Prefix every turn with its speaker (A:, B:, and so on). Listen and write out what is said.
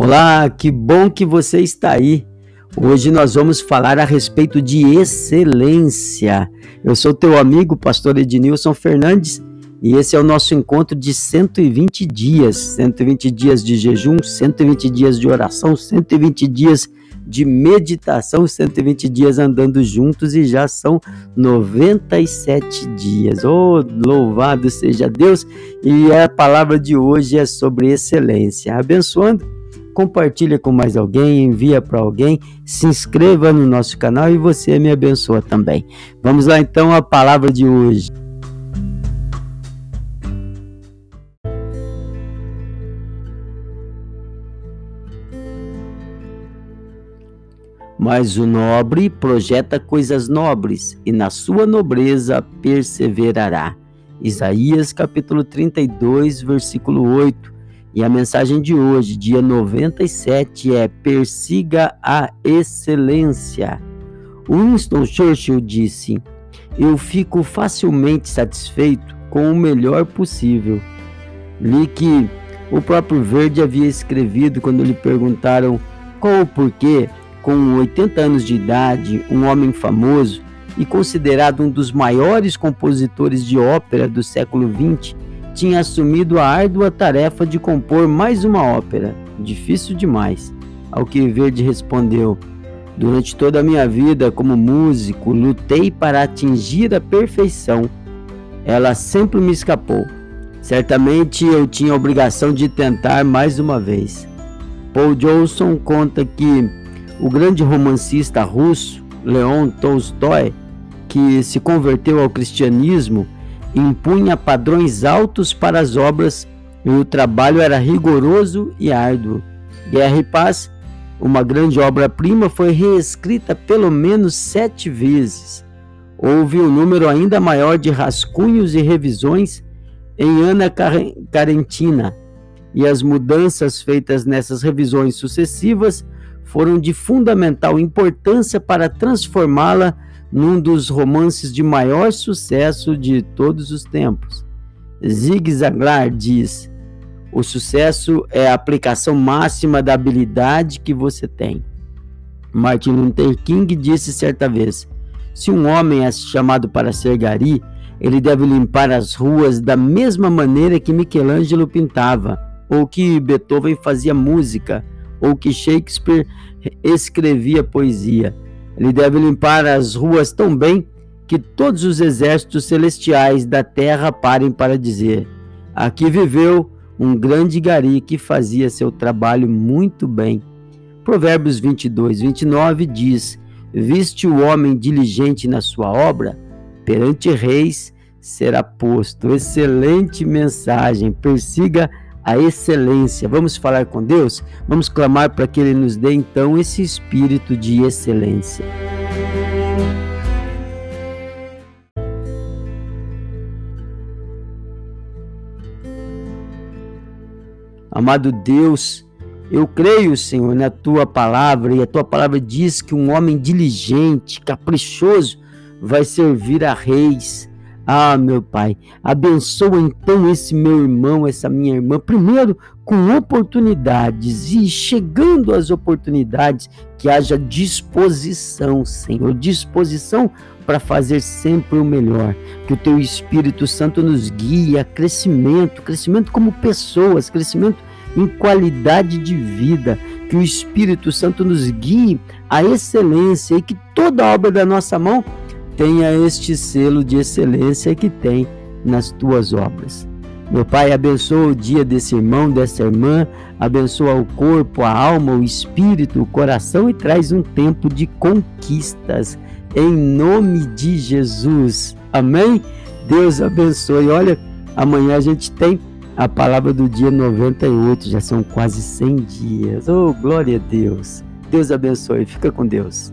A: Olá, que bom que você está aí. Hoje nós vamos falar a respeito de excelência. Eu sou teu amigo, pastor Ednilson Fernandes, e esse é o nosso encontro de 120 dias. 120 dias de jejum, 120 dias de oração, 120 dias de meditação, 120 dias andando juntos e já são 97 dias. Oh, louvado seja Deus! E a palavra de hoje é sobre excelência. Abençoando compartilha com mais alguém, envia para alguém, se inscreva no nosso canal e você me abençoa também. Vamos lá então à palavra de hoje. Mas o nobre projeta coisas nobres, e na sua nobreza perseverará. Isaías capítulo 32, versículo 8. E a mensagem de hoje, dia 97, é Persiga a excelência. Winston Churchill disse: Eu fico facilmente satisfeito com o melhor possível. Li que o próprio Verde havia escrevido quando lhe perguntaram qual o porquê, com 80 anos de idade, um homem famoso e considerado um dos maiores compositores de ópera do século XX, tinha assumido a árdua tarefa de compor mais uma ópera. Difícil demais. Ao que Verde respondeu: Durante toda a minha vida como músico, lutei para atingir a perfeição. Ela sempre me escapou. Certamente eu tinha a obrigação de tentar mais uma vez. Paul Johnson conta que o grande romancista russo Leon Tolstói, que se converteu ao cristianismo, impunha padrões altos para as obras e o trabalho era rigoroso e árduo. Guerra e Paz, uma grande obra-prima, foi reescrita pelo menos sete vezes. Houve um número ainda maior de rascunhos e revisões em Ana Karentina, e as mudanças feitas nessas revisões sucessivas foram de fundamental importância para transformá-la num dos romances de maior sucesso de todos os tempos. Zig Ziglar diz: o sucesso é a aplicação máxima da habilidade que você tem. Martin Luther King disse certa vez: se um homem é chamado para ser gari, ele deve limpar as ruas da mesma maneira que Michelangelo pintava, ou que Beethoven fazia música, ou que Shakespeare escrevia poesia. Ele deve limpar as ruas tão bem que todos os exércitos celestiais da terra parem para dizer: Aqui viveu um grande gari que fazia seu trabalho muito bem. Provérbios 22, 29 diz: Viste o homem diligente na sua obra, perante reis será posto. Excelente mensagem. Persiga a excelência. Vamos falar com Deus? Vamos clamar para que Ele nos dê então esse espírito de excelência. Amado Deus, eu creio, Senhor, na tua palavra, e a tua palavra diz que um homem diligente, caprichoso, vai servir a reis. Ah, meu Pai, abençoa então esse meu irmão, essa minha irmã, primeiro com oportunidades e chegando às oportunidades, que haja disposição, Senhor, disposição para fazer sempre o melhor. Que o Teu Espírito Santo nos guie a crescimento, crescimento como pessoas, crescimento em qualidade de vida. Que o Espírito Santo nos guie à excelência e que toda obra da nossa mão tenha este selo de excelência que tem nas tuas obras. Meu Pai, abençoa o dia desse irmão, dessa irmã, abençoa o corpo, a alma, o espírito, o coração e traz um tempo de conquistas. Em nome de Jesus. Amém? Deus abençoe. Olha, amanhã a gente tem a palavra do dia 98, já são quase 100 dias. Oh, glória a Deus. Deus abençoe. Fica com Deus.